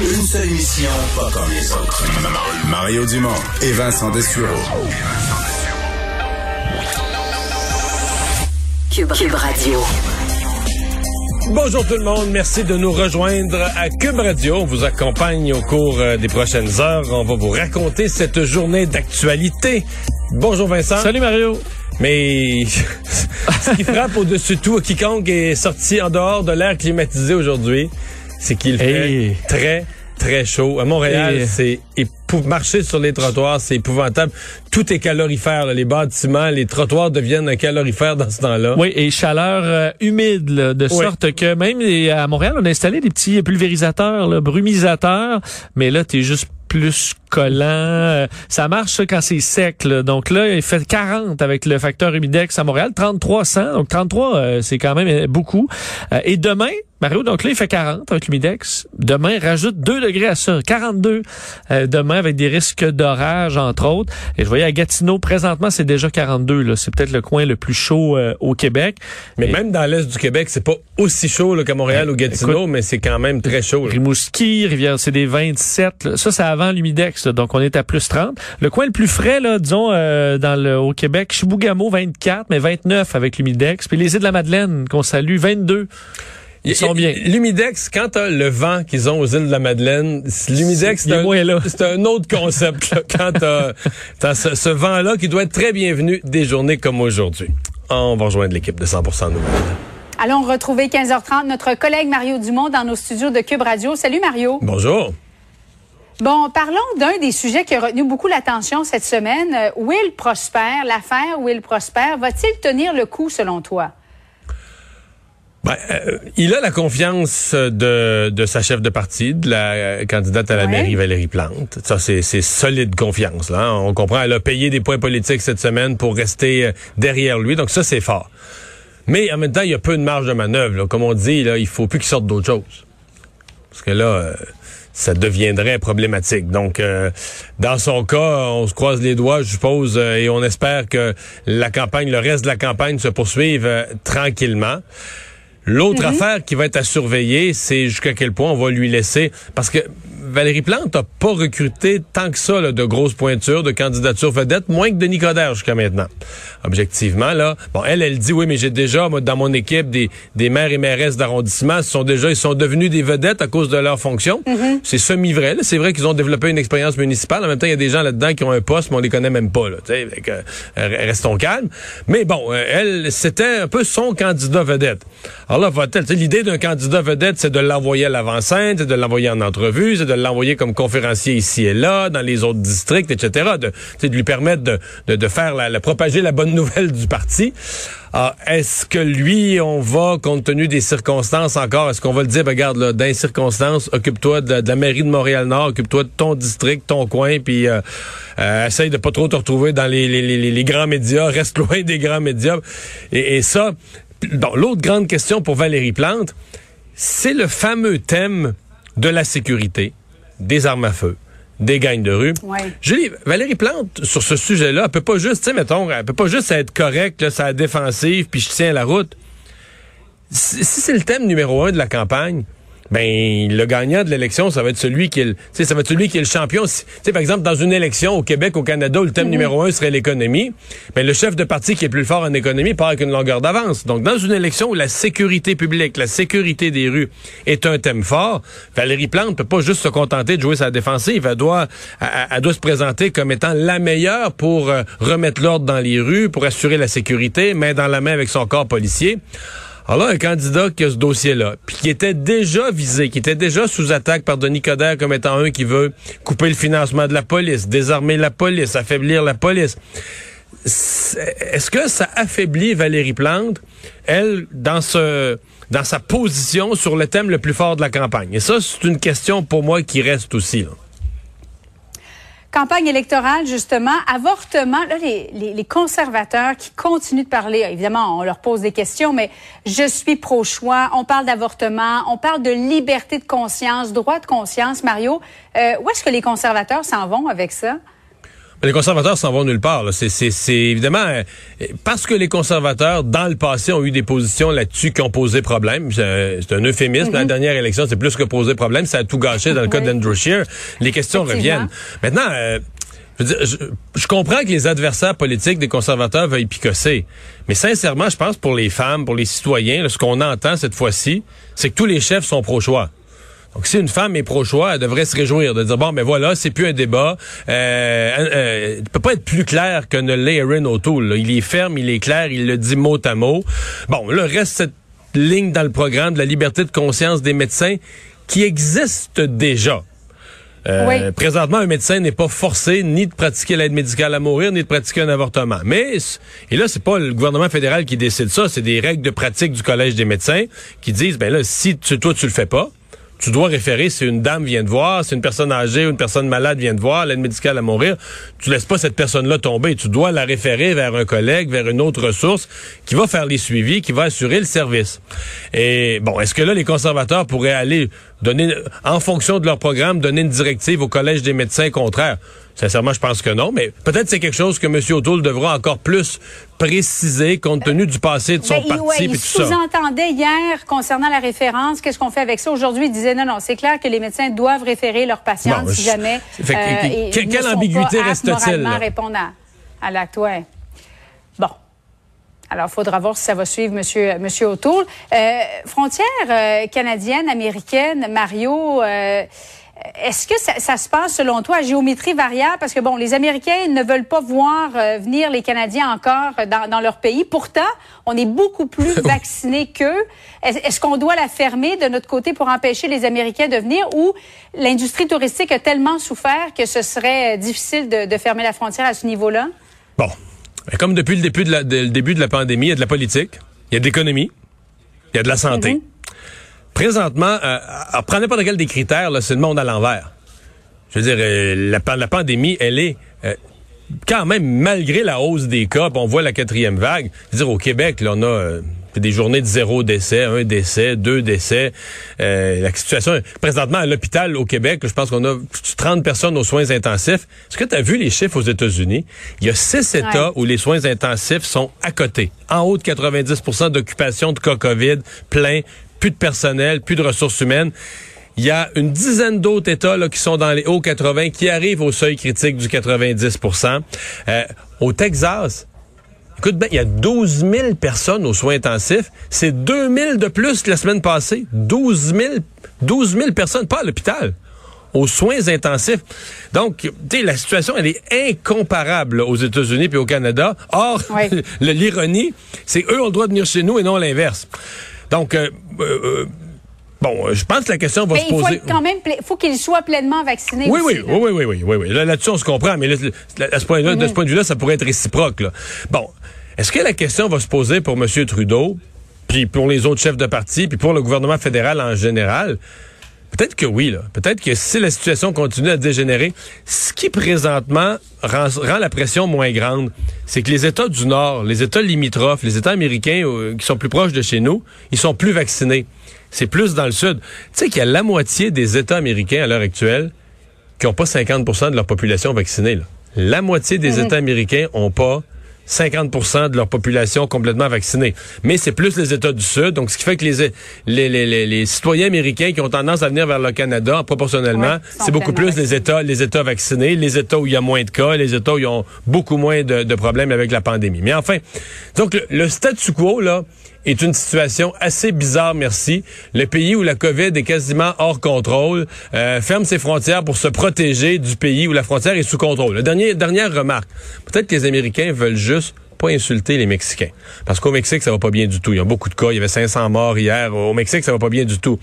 Une seule mission, pas comme les autres. Mario Dumont et Vincent Dessureau. Cube, Radio. Bonjour tout le monde, merci de nous rejoindre à Cube Radio. On vous accompagne au cours euh, des prochaines heures. On va vous raconter cette journée d'actualité. Bonjour Vincent. Salut Mario. Mais ce qui frappe au-dessus de tout quiconque est sorti en dehors de l'air climatisé aujourd'hui, c'est qu'il fait très, très chaud. À Montréal, c'est marcher sur les trottoirs, c'est épouvantable. Tout est calorifère, les bâtiments, les trottoirs deviennent un calorifère dans ce temps-là. Oui, et chaleur euh, humide, de sorte que même à Montréal, on a installé des petits pulvérisateurs, brumisateurs, mais là, t'es juste plus collant. Euh, ça marche quand c'est sec. Donc là, il fait 40 avec le facteur humidex à Montréal, 3300. Donc 33, euh, c'est quand même beaucoup. et demain, Mario, donc là, il fait 40 avec l'humidex. Demain, rajoute 2 degrés à ça. 42 demain avec des risques d'orage, entre autres. Et je voyais à Gatineau, présentement, c'est déjà 42. Là. C'est peut-être le coin le plus chaud euh, au Québec. Mais même dans l'est du Québec, c'est pas aussi chaud qu'à Montréal ou Gatineau, mais c'est quand même très chaud. Rimouski, Rivière, c'est des 27. Ça, c'est avant l'humidex. Donc, on est à plus 30. Le coin le plus frais, là, disons, euh, dans le, au Québec, Chibougamau, 24, mais 29 avec l'humidex. Puis les îles de la Madeleine, qu'on salue, 22. Ils sont bien. L'humidex, quand t'as le vent qu'ils ont aux îles de la Madeleine, l'humidex, c'est un, un, autre concept. Là, quand t'as ce, ce vent-là qui doit être très bienvenu des journées comme aujourd'hui. On va rejoindre l'équipe de 100% Nouvelles. Allons retrouver 15h30 notre collègue Mario Dumont dans nos studios de Cube Radio. Salut Mario. Bonjour. Bon, parlons d'un des sujets qui a retenu beaucoup l'attention cette semaine. Euh, Will Prosper, l'affaire Will Prosper, va-t-il tenir le coup selon toi? Ben, euh, il a la confiance de, de sa chef de parti, de la candidate à la mairie Valérie Plante. Ça, c'est, solide confiance. Là. On comprend, elle a payé des points politiques cette semaine pour rester euh, derrière lui. Donc ça, c'est fort. Mais en même temps, il y a peu de marge de manœuvre. Comme on dit, là, il faut plus qu'il sorte d'autre chose. Parce que là, euh, ça deviendrait problématique. Donc, dans son cas, on se croise les doigts, je suppose, et on espère que la campagne, le reste de la campagne se poursuive tranquillement. L'autre mhm. affaire qui va être à surveiller, c'est jusqu'à quel point on va lui laisser, parce que Valérie Plante n'a pas recruté tant que ça de grosses pointures, de candidatures vedettes, moins que Denis Coderre jusqu'à maintenant. Objectivement, là, bon, elle, elle dit oui, mais j'ai déjà moi, dans mon équipe des, des maires et mairesses d'arrondissement, sont déjà, ils sont devenus des vedettes à cause de leur fonction. Mm-hmm. C'est semi-vrai. C'est vrai qu'ils ont développé une expérience municipale. En même temps, il y a des gens là-dedans qui ont un poste, mais on les connaît même pas. Là, avec, euh, restons calmes. Mais bon, euh, elle, c'était un peu son candidat vedette. Alors là, va-t-elle, l'idée d'un candidat vedette, c'est de l'envoyer à l'avant-scène, c'est de l'envoyer en entrevue, c'est de l'envoyer comme conférencier ici et là, dans les autres districts, etc., de, de lui permettre de, de, de faire la, propager la bonne nouvelle du parti. Ah, est-ce que lui, on va, compte tenu des circonstances encore, est-ce qu'on va le dire, ben, regarde, là, dans circonstances, occupe-toi de, la mairie de Montréal-Nord, occupe-toi de ton district, ton coin, puis euh, euh, essaye de pas trop te retrouver dans les, les grands médias, reste loin des grands médias. Et, et ça, l'autre grande question pour Valérie Plante, c'est le fameux thème de la sécurité des armes à feu, des gangs de rue. Julie, Valérie Plante, sur ce sujet-là, elle peut pas juste, tu sais, mettons, elle peut pas juste être correcte, sa défensive, puis je tiens la route. Si, c'est le thème numéro un de la campagne, ben le gagnant de l'élection, ça va être celui qui est le, ça va être celui qui est le champion. Tu sais, par exemple, dans une élection au Québec, au Canada, où le thème numéro un serait l'économie, ben le chef de parti qui est plus fort en économie part avec une longueur d'avance. Donc, dans une élection où la sécurité publique, la sécurité des rues est un thème fort, Valérie Plante peut pas juste se contenter de jouer sa défensive. Elle doit, elle, doit se présenter comme étant la meilleure pour euh, remettre l'ordre dans les rues, pour assurer la sécurité, main dans la main avec son corps policier. Alors là, un candidat qui a ce dossier-là, puis qui était déjà visé, qui était déjà sous attaque par Denis Coderre comme étant un qui veut couper le financement de la police, désarmer la police, affaiblir la police. Est-ce que ça affaiblit Valérie Plante, elle, dans ce dans sa position sur le thème le plus fort de la campagne? Et ça, c'est une question pour moi qui reste aussi. Campagne électorale, justement, avortement, là, les, les, conservateurs qui continuent de parler, évidemment, on leur pose des questions, mais je suis pro-choix, on parle d'avortement, on parle de liberté de conscience, droit de conscience. Mario, euh, où est-ce que les conservateurs s'en vont avec ça? Les conservateurs s'en vont nulle part. C'est évidemment euh, parce que les conservateurs, dans le passé, ont eu des positions là-dessus qui ont posé problème. C'est un euphémisme. La mhm. dernière élection, c'est plus que posé problème. Ça a tout gâché dans le cas d'Andrew Scheer. Les questions reviennent. Maintenant, euh, je, comprends que les adversaires politiques des conservateurs veuillent picosser. Mais sincèrement, je pense pour les femmes, pour les citoyens, ce qu'on entend cette fois-ci, c'est que tous les chefs sont pro-choix. Donc, si une femme est pro-choix, elle devrait se réjouir de dire, bon, mais ben voilà, c'est plus un débat. Euh, euh, peut pas être plus clair que ne l'est Erin O'Toole. Il est ferme, il est clair, il le dit mot à mot. Bon, là, reste cette ligne dans le programme de la liberté de conscience des médecins qui existe déjà. Euh, présentement, un médecin n'est pas forcé ni de pratiquer l'aide médicale à mourir, ni de pratiquer un avortement. Mais, et là, c'est pas le gouvernement fédéral qui décide ça, c'est des règles de pratique du Collège des médecins qui disent, ben là, si tu, toi, tu le fais pas, tu dois référer si une dame vient de voir, si une personne âgée ou une personne malade vient de voir, l'aide médicale à mourir, tu laisses pas cette personne-là tomber. Tu dois la référer vers un collègue, vers une autre ressource qui va faire les suivis, qui va assurer le service. Et bon, est-ce que là, les conservateurs pourraient aller donner, en fonction de leur programme, donner une directive au Collège des médecins contraire? Sincèrement, je pense que non, mais peut-être c'est quelque chose que M. O'Toole devra encore plus préciser compte tenu du passé de son ben, parti et tout ça. Il sous-entendait hier concernant la référence, qu'est-ce qu'on fait avec ça? Aujourd'hui Il disait non non, c'est clair que les médecins doivent référer leurs patients si jamais euh, quelle ambiguïté reste-t-il répondre à, à l'acte Bon. Alors, il faudra voir si ça va suivre Monsieur, Monsieur O'Toole. Euh, frontière euh, canadienne, américaine, Mario, euh, est-ce que ça, se passe, selon toi, à géométrie variable? Parce que, bon, les Américains ne veulent pas voir euh, venir les Canadiens encore dans, leur pays. Pourtant, on est beaucoup plus vaccinés qu'eux. Est-ce qu'on doit la fermer de notre côté pour empêcher les Américains de venir ou l'industrie touristique a tellement souffert que ce serait difficile de, fermer la frontière à ce niveau-là? Bon. Comme depuis le début de la, début de la pandémie, il y a de la politique, il y a de l'économie, il y a de la santé. Mm-hmm présentement, euh, prenez n'importe quel des critères, c'est le monde à l'envers. Je veux dire, euh, la, la, pandémie, elle est euh, quand même, malgré la hausse des cas, on voit la quatrième vague. Je veux dire, au Québec, là, on a euh, des journées de zéro décès, un décès, deux décès. la situation, présentement, à l'hôpital au Québec, je pense qu'on a 30 personnes aux soins intensifs. Est-ce que tu as vu les chiffres aux États-Unis? Il y a six États où les soins intensifs sont à côté. En haut de 90% d'occupation de cas COVID, plein plus de personnel, plus de ressources humaines. Il y a une dizaine d'autres États là, qui sont dans les hauts 80, qui arrivent au seuil critique du 90% euh, Au Texas, écoute bien, il y a 12 000 personnes aux soins intensifs. C'est 2 000 de plus que la semaine passée. 12 000, 12 000 personnes, pas à l'hôpital aux soins intensifs. Donc, tu sais, la situation, elle est incomparable aux États-Unis puis au Canada. Or, l'ironie, c'est eux ont le droit de venir chez nous et non l'inverse. Donc, euh, euh, euh, Bon, je pense que la question va se poser. Il faut quand même, faut qu'il soit pleinement vacciné. Oui, oui, oui, oui, oui, oui, oui, Là-dessus, on se comprend, mais là, à ce point de ce point de vue-là, ça pourrait être réciproque. Là. Bon, est-ce que la question va se poser pour M. Trudeau, puis pour les autres chefs de parti, puis pour le gouvernement fédéral en général? Peut-être que oui, là. Peut-être que si la situation continue à dégénérer, ce qui présentement rend, la pression moins grande, c'est que les États du Nord, les États limitrophes, les États américains euh, qui sont plus proches de chez nous, ils sont plus vaccinés. C'est plus dans le Sud. Tu sais qu'il y a la moitié des États américains à l'heure actuelle qui n'ont pas 50% de leur population vaccinée. La moitié des mm-hmm. États américains ont pas 50% de leur population complètement vaccinée. Mais c'est plus les États du Sud, donc ce qui fait que les, les, les, les, citoyens américains qui ont tendance à venir vers le Canada, proportionnellement, c'est beaucoup plus les États, les États vaccinés, les États où il y a moins de cas, les États où ils ont beaucoup moins de, de problèmes avec la pandémie. Mais enfin, donc le, le statu quo, là, est une situation assez bizarre, merci. Le pays où la COVID est quasiment hors contrôle euh, ferme ses frontières pour se protéger du pays où la frontière est sous contrôle. La dernière, dernière remarque, peut-être que les Américains veulent juste pas insulter les Mexicains. Parce qu'au Mexique, ça va pas bien du tout. Il y a beaucoup de cas. Il y avait 500 morts hier. Au Mexique, ça va pas bien du tout.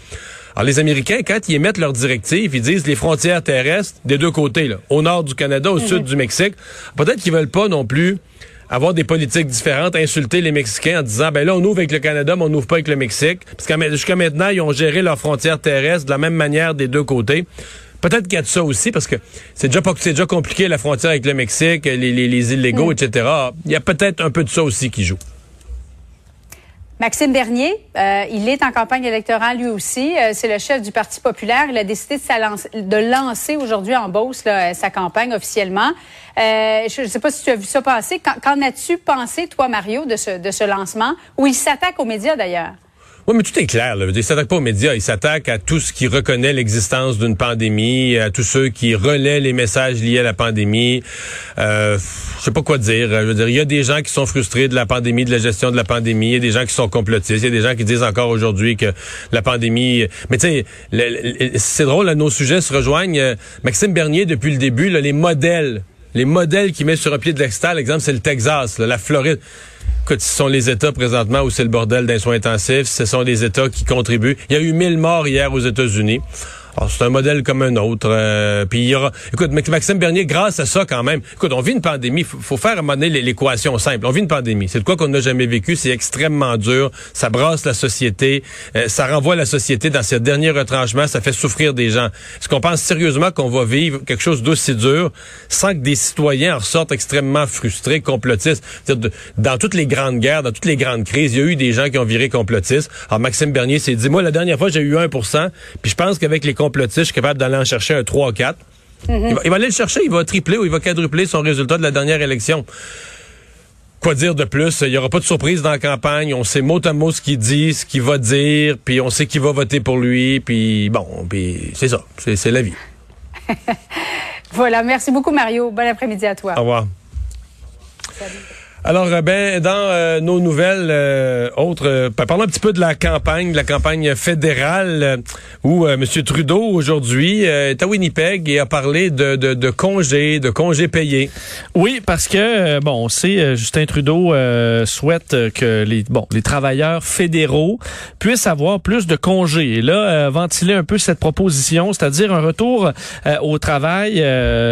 Alors, les Américains, quand ils émettent leurs directives, ils disent les frontières terrestres des deux côtés, là, au nord du Canada, au mhm. sud du Mexique. Peut-être qu'ils veulent pas non plus avoir des politiques différentes, insulter les Mexicains en disant, ben là, on ouvre avec le Canada, mais on n'ouvre pas avec le Mexique. Parce que jusqu'à maintenant, ils ont géré leurs frontières terrestres de la même manière des deux côtés. Peut-être qu'il y a de ça aussi, parce que c'est déjà, compliqué la frontière avec le Mexique, les, les, les illégaux, mm. etc. Il y a peut-être un peu de ça aussi qui joue. Maxime Bernier, euh, il est en campagne électorale lui aussi. Euh, c'est le chef du Parti populaire. Il a décidé de, lancer aujourd'hui en Beauce là, sa campagne officiellement. Euh, je ne sais pas si tu as vu ça passer. Qu'en as-tu pensé, toi, Mario, de ce, de ce lancement, où il s'attaque aux médias d'ailleurs? Oui, mais tout est clair. Là. Il s'attaque pas aux médias, il s'attaque à tout ce qui reconnaît l'existence d'une pandémie, à tous ceux qui relaient les messages liés à la pandémie. Euh, je sais pas quoi dire. Je veux dire, il y a des gens qui sont frustrés de la pandémie, de la gestion de la pandémie. Il y a des gens qui sont complotistes. Il y a des gens qui disent encore aujourd'hui que la pandémie. Mais tu sais, c'est drôle. Là, nos sujets se rejoignent. Maxime Bernier, depuis le début, là, les modèles les modèles qui met sur un pied de l'extérieur, l'exemple, c'est le Texas, la Floride. Écoute, ce sont les États présentement où c'est le bordel d'un soin intensif. Ce sont les États qui contribuent. Il y a eu 1000 morts hier aux États-Unis. Alors, c'est un modèle comme un autre. Euh, puis il y aura. Écoute, Maxime Bernier, grâce à ça, quand même. Écoute, on vit une pandémie. Faut, faut faire à l'équation simple. On vit une pandémie. C'est de quoi qu'on n'a jamais vécu. C'est extrêmement dur. Ça brasse la société. Euh, ça renvoie la société dans ses derniers retranchements. Ça fait souffrir des gens. Est-ce qu'on pense sérieusement qu'on va vivre quelque chose d'aussi dur sans que des citoyens en ressortent extrêmement frustrés, complotistes? Dans toutes les grandes guerres, dans toutes les grandes crises, il y a eu des gens qui ont viré complotistes. Alors Maxime Bernier s'est dit, moi, la dernière fois, j'ai eu 1% puis je pense qu'avec les complotiste, je suis capable d'aller en chercher un 3 4. Mhm. il, va, aller le chercher, il va tripler ou il va quadrupler son résultat de la dernière élection. Quoi dire de plus? Il n'y aura pas de surprise dans la campagne. On sait mot à mot ce qu'il dit, ce qu'il va dire, puis on sait qui va voter pour lui, puis bon, puis c'est ça, c'est la vie. voilà, merci beaucoup Mario. Bon après-midi à toi. Au revoir. Salut. Alors, euh, ben, dans euh, nos nouvelles euh, autres, parlons un petit peu de la campagne, de la campagne fédérale, où M. Trudeau, aujourd'hui, est à Winnipeg et a parlé de, de, de congés, de congés payés. Oui, parce que, bon, on sait, Justin Trudeau souhaite que les, bon, les travailleurs fédéraux puissent avoir plus de congés. Et là, ventiler un peu cette proposition, c'est-à-dire un retour au travail,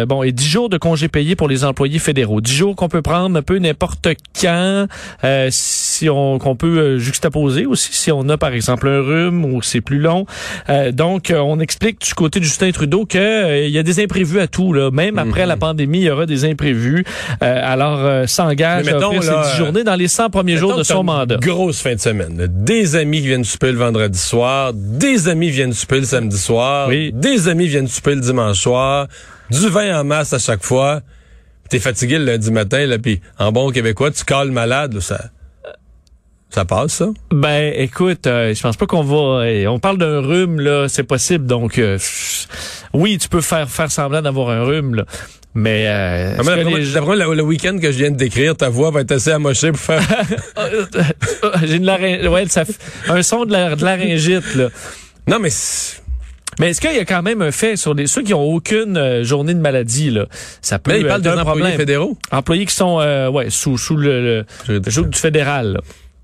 bon, et dix jours de congés payés pour les employés fédéraux. Dix jours qu'on peut prendre un peu n'importe quand, euh, si on qu'on peut euh, juxtaposer aussi, si on a par exemple un rhume ou c'est plus long. Euh, donc, on explique du côté de Justin Trudeau que il y a des imprévus à tout. Là. Même après la mhm. pandémie, il y aura des imprévus. alors, s'engage à offrir ces 10 journées dans les 100 premiers jours de son mandat. Grosse fin de semaine. Des amis qui viennent souper le vendredi soir, des amis viennent souper le samedi soir, des amis viennent souper le dimanche soir, du vin en masse à chaque fois t'es fatigué le lundi matin, là, puis en bon québécois, tu cales malade, ça. Ça passe, ça? Ben, écoute, euh, je pense pas qu'on va. Euh, on parle d'un rhume, là, c'est possible. Donc, euh, oui, tu peux faire faire semblant d'avoir un rhume, là. Mais euh, ah, le, week-end que je viens de décrire, ta voix va être assez amochée pour faire. J'ai une laryngite, ouais, ça un son de, la, de laryngite là. Non, mais mais est-ce qu'il y a quand même un fait sur les ceux qui ont aucune euh, journée de maladie là, ça peut Mais il parle des employés fédéraux, employés qui sont euh, ouais sous sous le, le joug du fédéral. Là.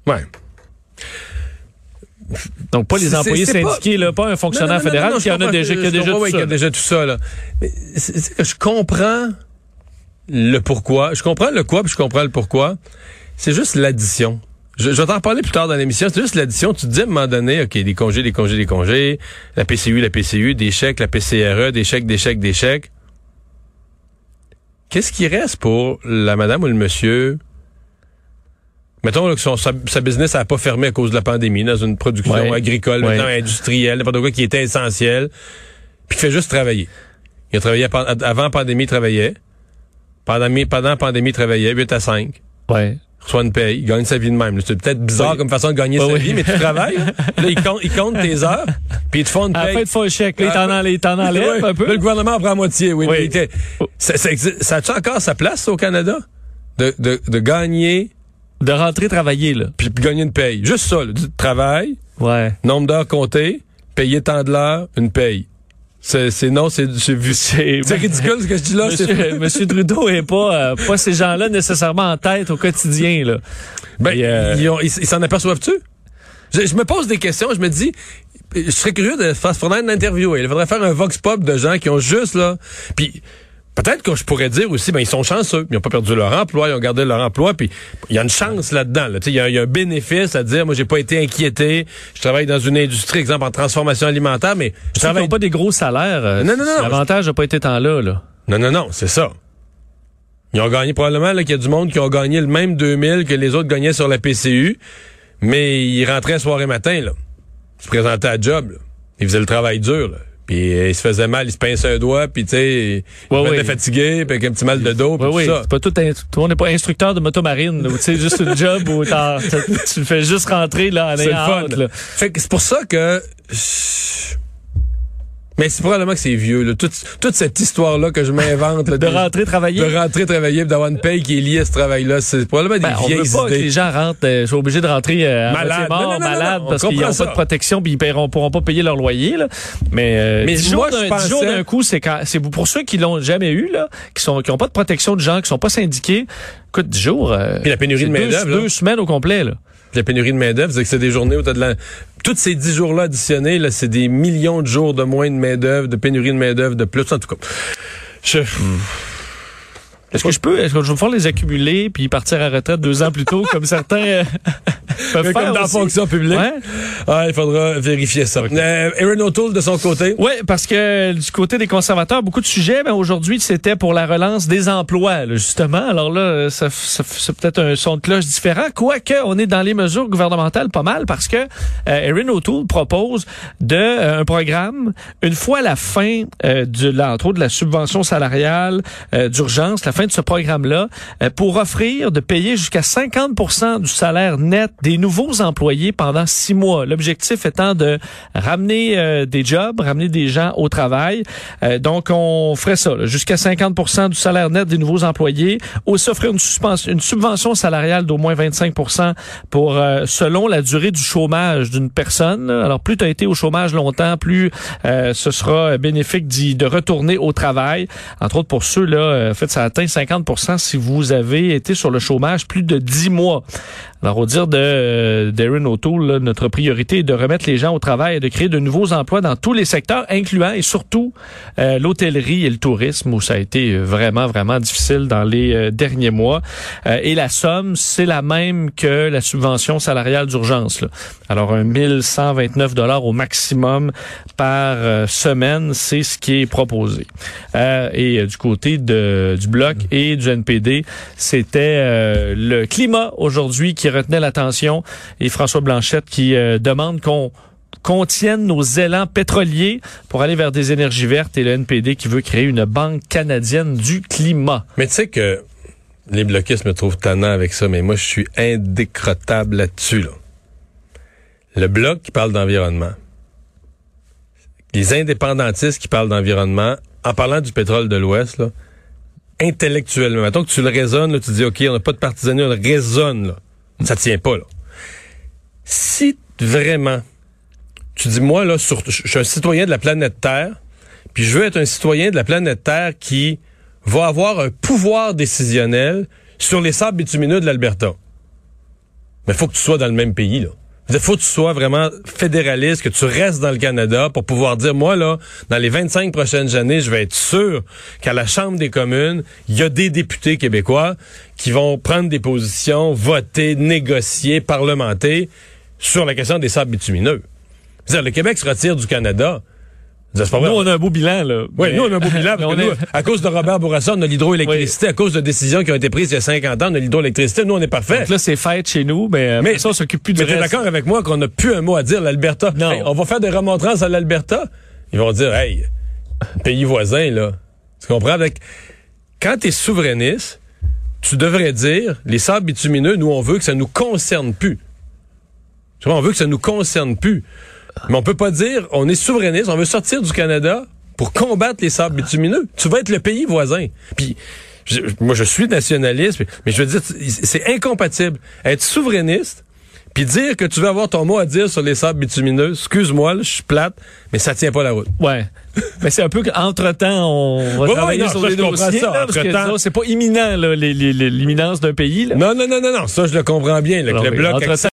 Ouais. Donc pas les employés syndiqués, pas... là, pas un fonctionnaire fédéral qui en a déjà, qui a déjà, tout ça. a déjà tout ça. Là. Mais c'est que je comprends le pourquoi, je comprends le quoi, puis je comprends le pourquoi. C'est juste l'addition. Je, vais t'en reparler plus tard dans l'émission. C'est juste l'addition. Tu te dis à un moment donné, OK, des congés, des congés, des congés, la PCU, la PCU, des chèques, la PCRE, des chèques, des chèques, des chèques. Qu'est-ce qui reste pour la madame ou le monsieur? Mettons que son, sa, business n'a pas fermé à cause de la pandémie, dans une production agricole, industrielle, n'importe quoi qui était essentiel, puis il fait juste travailler. Il a travaillé avant pandémie, il travaillait. Pendant, pendant pandémie, il travaillait 8 à 5. Ouais. Reçoit une paye, il gagne sa vie de même. C'est peut-être bizarre Oui. comme façon de gagner Oui, sa vie, mais tu travailles. hein. là, ils comptent, ils comptent tes heures, puis ils te font une paye. fin, il te faut un chèque. Là, il t'en enlève, il t'en enlève Ouais. un peu. Là, le gouvernement en prend moitié, oui. Oui. mais t'es- Ça, ça, ça a-tu encore sa place au Canada? De, de, de gagner, De rentrer travailler, là. puis puis gagner une paye. Juste ça, là. Du travail, Ouais. nombre d'heures comptées, payer tant de l'heure, une paye. C'est c'est- non, c'est c'est vu. C'est ridicule ce que je dis là. c'est- Monsieur, Monsieur Trudeau est pas, euh, pas ces gens-là nécessairement en tête au quotidien, là. Ben, euh, ils ont- ils ils s'en aperçoivent-tu? Je, je me pose des questions, je me dis, je serais curieux de faire une interview. Il faudrait faire un vox pop de gens qui ont juste là. Puis peut-être que je pourrais dire aussi, ben ils sont chanceux, ils n'ont pas perdu leur emploi, ils ont gardé leur emploi, puis il y a une chance là-dedans. Là. Tu sais, Il y, a- il y a un bénéfice à dire, moi j'ai pas été inquiété, je travaille dans une industrie, exemple en transformation alimentaire, mais je travaille n'ont pas des gros salaires. euh, Non, non, non. L'avantage n'a pas été tant là, là. Non, non, non, c'est ça. Ils ont gagné probablement là, qu'il y a du monde qui ont gagné le même 2000 que les autres gagnaient sur la PCU, mais ils rentraient soir et matin, là. Ils se présentaient à job, là. Ils faisaient le travail dur, là. Puis euh, ils se faisaient mal, ils se pinçaient un doigt, puis tu sais, étaient ouais. fatigués, puis avec un petit mal de dos, puis Oui, tout oui. ça. C'est pas tout, monde n'est pas instructeur de motomarine, où tu sais, juste une job où tu le fais juste rentrer, là, en C'est c'est pour ça que... Mais c'est probablement que c'est vieux, là. Toute, toute cette histoire-là que je m'invente, là, De rentrer travailler. de rentrer travailler, d'avoir une paye qui est liée à ce travail-là, c'est probablement Ben, des on veut vieilles pas que idées. les gens rentrent, euh, soient obligés de rentrer euh, Malade. Non, non, non, non, on parce qu'ils n'ont pas de protection, puis ils paieront, pourront pas payer leur loyer. Là. Mais, euh, Mais 10 moi, jours je d'un 10 jours pensais- d'un coup, c'est quand c'est pour ceux qui l'ont jamais eu, là, qui sont qui ont pas de protection de gens, qui sont pas syndiqués. Écoute, 10 jours. euh, Puis la pénurie de deux- main-d'œuvre, là. Deux semaines au complet, là. La pénurie de main-d'œuvre, c'est que c'est des journées où t'as de la. Toutes ces dix jours-là additionnés, c'est des millions de jours de moins de main-d'œuvre, de pénurie de main-d'œuvre, de plus, en tout cas. Je... Est-ce que je peux, est-ce que je vais pouvoir les accumuler puis partir à retraite deux ans plus tôt, comme certains euh, peuvent faire comme dans la fonction publique. Ouais. Ah, il faudra vérifier ça. Euh, Aaron O'Toole, de son côté? Oui, parce que du côté des conservateurs, beaucoup de sujets, mais aujourd'hui, c'était pour la relance des emplois, là, justement. Alors là, ça, ça- c'est peut-être un son de cloche différent, quoique on est dans les mesures gouvernementales pas mal, parce que euh, Erin O'Toole propose de euh, un programme, une fois la fin euh, entre autres, de la subvention salariale euh, d'urgence, la fin de ce programme-là, euh, pour offrir de payer jusqu'à 50 du salaire net des nouveaux employés pendant six mois. L'objectif étant de ramener euh, des jobs, ramener des gens au travail. Euh, donc, on ferait ça, jusqu'à 50 du salaire net des nouveaux employés. Aussi offrir une, une subvention salariale d'au moins 25 pour euh, selon la durée du chômage d'une personne. Alors, plus tu as été au chômage longtemps, plus euh, ce sera bénéfique de retourner au travail. Entre autres, pour ceux, là, euh, en fait, ça atteint 50 si vous avez été sur le chômage plus de 10 mois. Alors, au dire de euh, d'Erin O'Toole, là, notre priorité est de remettre les gens au travail et de créer de nouveaux emplois dans tous les secteurs, incluant et surtout euh, l'hôtellerie et le tourisme, où ça a été vraiment, vraiment difficile dans les euh, derniers mois. Et la somme, c'est la même que la subvention salariale d'urgence. là. Alors, un 1129 dollars au maximum par semaine, c'est ce qui est proposé. Et du côté du Bloc et du NPD, c'était euh, le climat aujourd'hui qui retenait l'attention et François Blanchette qui euh, demande qu'on contienne nos élans pétroliers pour aller vers des énergies vertes et le NPD qui veut créer une banque canadienne du climat. Mais tu sais que les bloquistes me trouvent tannant avec ça, mais moi, je suis indécrottable là-dessus, là. Le bloc qui parle d'environnement. Les indépendantistes qui parlent d'environnement, en parlant du pétrole de l'Ouest, intellectuellement, mettons que tu le raisonnes, là, tu dis, OK, on n'a pas de partisanie, on le raisonne, là. Ça tient pas, là. Si vraiment, tu dis, moi, là, je suis un citoyen de la planète Terre, puis je veux être un citoyen de la planète Terre qui va avoir un pouvoir décisionnel sur les sables bitumineux de l'Alberta. Mais faut que tu sois dans le même pays, là. Il faut que tu sois vraiment fédéraliste, que tu restes dans le Canada pour pouvoir dire, moi, là, dans les 25 prochaines années, je vais être sûr qu'à la Chambre des communes, il y a des députés québécois qui vont prendre des positions, voter, négocier, parlementer sur la question des sables bitumineux. C'est-à-dire, le Québec se retire du Canada. Nous, on a un beau bilan, là. Oui, Mais- nous, on a un beau bilan. parce On que nous, est- à cause de Robert Bourassa, on a l'hydroélectricité. À cause de décisions qui ont été prises il y a 50 ans, on a l'hydroélectricité. Nous, on est parfait. Donc là, c'est fête chez nous, mais, euh, Mais- ça, on s'occupe plus du Mais t'es reste. d'accord avec moi qu'on n'a plus un mot à dire, l'Alberta? Non. Hey, on va faire des remontrances à l'Alberta? Ils vont dire, hey, pays voisin, là. Tu comprends? Avec... Quand t'es souverainiste, tu devrais dire, les sables bitumineux, nous, on veut que ça nous concerne plus. Tu vois, on veut que ça nous concerne plus. Mais on peut pas dire, on est souverainiste, on veut sortir du Canada pour combattre les sables bitumineux. Tu vas être le pays voisin. Puis, je- moi, je suis nationaliste, mais je veux dire, c'est incompatible. Être souverainiste, puis dire que tu veux avoir ton mot à dire sur les sables bitumineux, excuse-moi, je suis plate, mais ça tient pas la route. Ouais. Mais c'est un peu qu'entre-temps, on va Ouais, travailler ouais, non, sur ça, les dossiers. ça, là, parce que, c'est pas imminent, l'imminence d'un pays. Là. Non, non, non, non, non, ça, je le comprends bien, là, que Alors, le oui, bloc entre-temps,